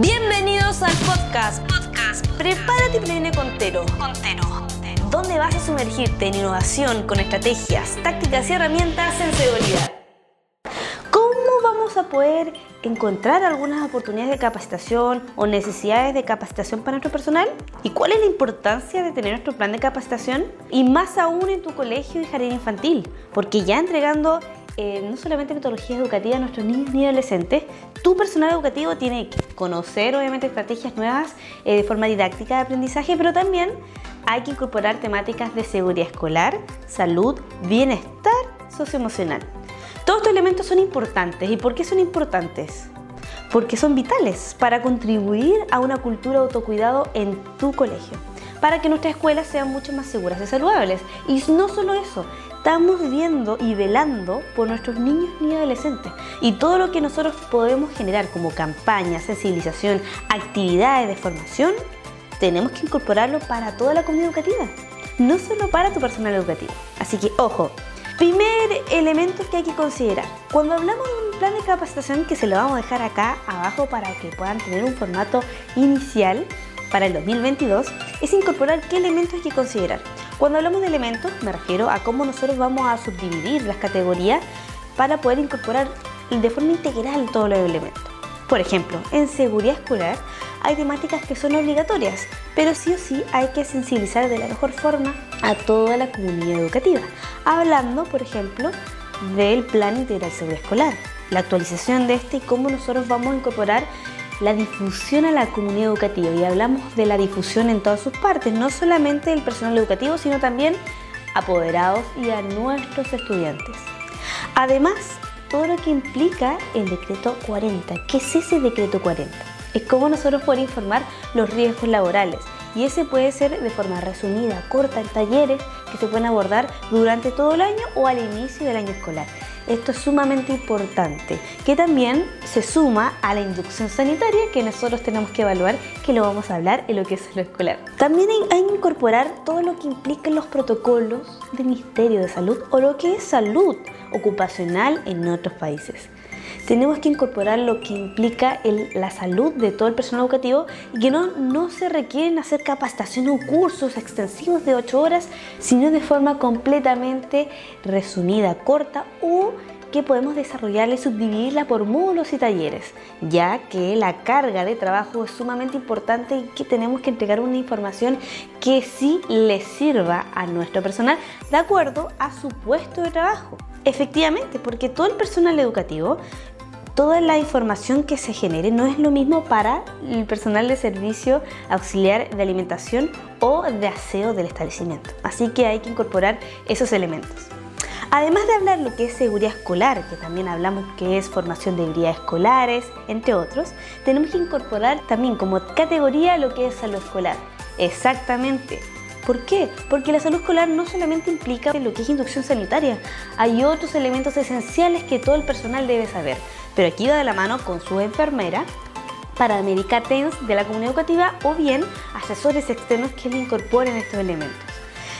Bienvenidos al podcast. Podcast. Prepárate y previene Contero. Contero. Donde vas a sumergirte en innovación con estrategias, tácticas y herramientas en seguridad. ¿Cómo vamos a poder encontrar algunas oportunidades de capacitación o necesidades de capacitación para nuestro personal? ¿Y cuál es la importancia de tener nuestro plan de capacitación? Y más aún en tu colegio y jardín infantil, porque ya entregando eh, no solamente metodologías educativas a nuestros niños ni adolescentes, tu personal educativo tiene que conocer obviamente estrategias nuevas eh, de forma didáctica de aprendizaje, pero también hay que incorporar temáticas de seguridad escolar, salud, bienestar socioemocional. Todos estos elementos son importantes. ¿Y por qué son importantes? Porque son vitales para contribuir a una cultura de autocuidado en tu colegio, para que nuestras escuelas sean mucho más seguras y saludables. Y no solo eso, estamos viendo y velando por nuestros niños y adolescentes. Y todo lo que nosotros podemos generar como campañas, sensibilización, actividades de formación, tenemos que incorporarlo para toda la comunidad educativa, no solo para tu personal educativo. Así que, ojo, primer elemento que hay que considerar. Cuando hablamos de un plan de capacitación que se lo vamos a dejar acá abajo para que puedan tener un formato inicial para el 2022, es incorporar qué elementos hay que considerar. Cuando hablamos de elementos, me refiero a cómo nosotros vamos a subdividir las categorías para poder incorporar de forma integral todos los elementos. Por ejemplo, en seguridad escolar hay temáticas que son obligatorias, pero sí o sí hay que sensibilizar de la mejor forma a toda la comunidad educativa. Hablando, por ejemplo, del Plan Integral Seguridad Escolar, la actualización de este y cómo nosotros vamos a incorporar la difusión a la comunidad educativa y hablamos de la difusión en todas sus partes, no solamente del personal educativo, sino también apoderados y a nuestros estudiantes. Además, todo lo que implica el decreto 40. ¿Qué es ese decreto 40? Es cómo nosotros podemos informar los riesgos laborales. Y ese puede ser de forma resumida, corta, en talleres que se pueden abordar durante todo el año o al inicio del año escolar. Esto es sumamente importante, que también se suma a la inducción sanitaria que nosotros tenemos que evaluar, que lo vamos a hablar en lo que es lo escolar. También hay que incorporar todo lo que implica los protocolos del Ministerio de Salud o lo que es salud ocupacional en otros países tenemos que incorporar lo que implica la salud de todo el personal educativo y que no, no se requieren hacer capacitación o cursos extensivos de 8 horas, sino de forma completamente resumida, corta o que podemos desarrollarla y subdividirla por módulos y talleres, ya que la carga de trabajo es sumamente importante y que tenemos que entregar una información que sí le sirva a nuestro personal de acuerdo a su puesto de trabajo. Efectivamente, porque todo el personal educativo toda la información que se genere no es lo mismo para el personal de servicio auxiliar de alimentación o de aseo del establecimiento. Así que hay que incorporar esos elementos. Además de hablar lo que es seguridad escolar, que también hablamos que es formación de habilidades escolares, entre otros, tenemos que incorporar también como categoría lo que es salud escolar. Exactamente, ¿Por qué? Porque la salud escolar no solamente implica lo que es inducción sanitaria, hay otros elementos esenciales que todo el personal debe saber, pero aquí va de la mano con su enfermera, paramédica TENS de la comunidad educativa o bien asesores externos que le incorporen estos elementos.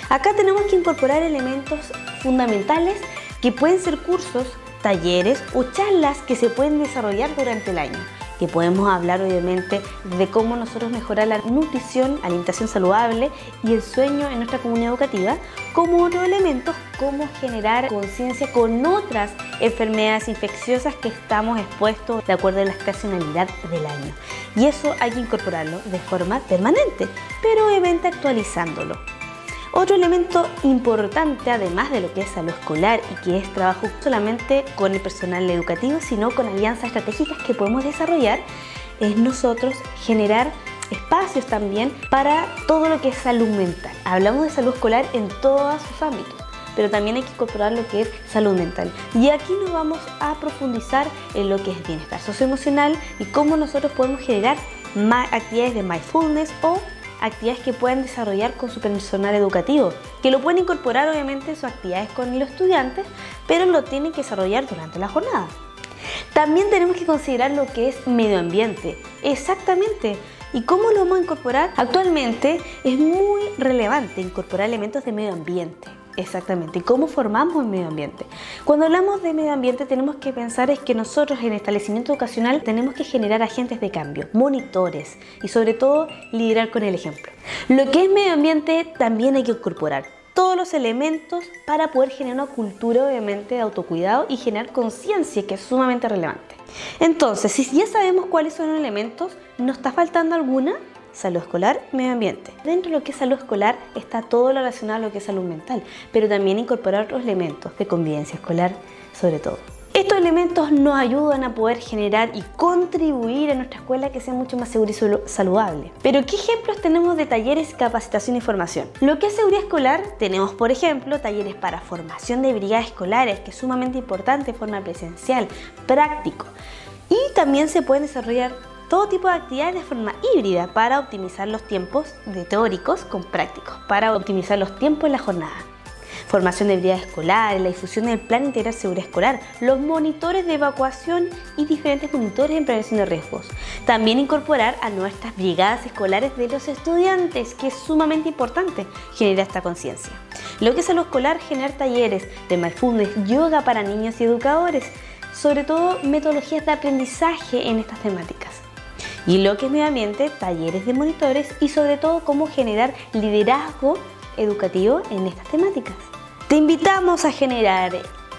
Acá tenemos que incorporar elementos fundamentales que pueden ser cursos, talleres o charlas que se pueden desarrollar durante el año que podemos hablar obviamente de cómo nosotros mejorar la nutrición, alimentación saludable y el sueño en nuestra comunidad educativa, como otros elementos, cómo generar conciencia con otras enfermedades infecciosas que estamos expuestos de acuerdo a la estacionalidad del año. Y eso hay que incorporarlo de forma permanente, pero obviamente actualizándolo. Otro elemento importante, además de lo que es salud escolar y que es trabajo solamente con el personal educativo, sino con alianzas estratégicas que podemos desarrollar, es nosotros generar espacios también para todo lo que es salud mental. Hablamos de salud escolar en todos sus ámbitos, pero también hay que incorporar lo que es salud mental. Y aquí nos vamos a profundizar en lo que es bienestar socioemocional y cómo nosotros podemos generar más actividades de mindfulness o actividades que pueden desarrollar con su personal educativo, que lo pueden incorporar obviamente en sus actividades con los estudiantes, pero lo tienen que desarrollar durante la jornada. También tenemos que considerar lo que es medio ambiente. Exactamente. ¿Y cómo lo vamos a incorporar? Actualmente es muy relevante incorporar elementos de medio ambiente. Exactamente. ¿Y cómo formamos el medio ambiente? Cuando hablamos de medio ambiente tenemos que pensar es que nosotros en el establecimiento educacional tenemos que generar agentes de cambio, monitores y sobre todo liderar con el ejemplo. Lo que es medio ambiente también hay que incorporar todos los elementos para poder generar una cultura obviamente de autocuidado y generar conciencia que es sumamente relevante. Entonces, si ya sabemos cuáles son los elementos, ¿nos está faltando alguna? Salud escolar, medio ambiente. Dentro de lo que es salud escolar está todo lo relacionado a lo que es salud mental, pero también incorporar otros elementos de convivencia escolar sobre todo. Estos elementos nos ayudan a poder generar y contribuir a nuestra escuela que sea mucho más segura y saludable. Pero ¿qué ejemplos tenemos de talleres, capacitación y formación? Lo que es seguridad escolar, tenemos por ejemplo talleres para formación de brigadas escolares, que es sumamente importante forma presencial, práctico. Y también se pueden desarrollar todo tipo de actividades de forma híbrida para optimizar los tiempos de teóricos con prácticos, para optimizar los tiempos en la jornada. Formación de habilidades escolares, la difusión del plan integral seguridad escolar, los monitores de evacuación y diferentes monitores en prevención de riesgos. También incorporar a nuestras brigadas escolares de los estudiantes, que es sumamente importante generar esta conciencia. Lo que es a lo escolar, generar talleres de mindfulness, yoga para niños y educadores, sobre todo metodologías de aprendizaje en estas temáticas y lo que es medio ambiente, talleres de monitores y sobre todo cómo generar liderazgo educativo en estas temáticas. Te invitamos a generar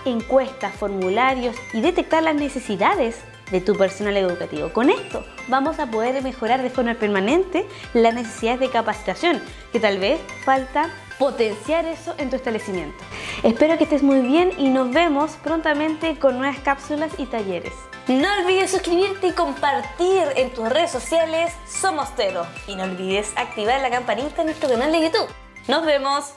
encuestas, formularios y detectar las necesidades de tu personal educativo. Con esto vamos a poder mejorar de forma permanente las necesidades de capacitación, que tal vez falta potenciar eso en tu establecimiento. Espero que estés muy bien y nos vemos prontamente con nuevas cápsulas y talleres. No olvides suscribirte y compartir en tus redes sociales Somos Tero. Y no olvides activar la campanita en nuestro canal de YouTube. ¡Nos vemos!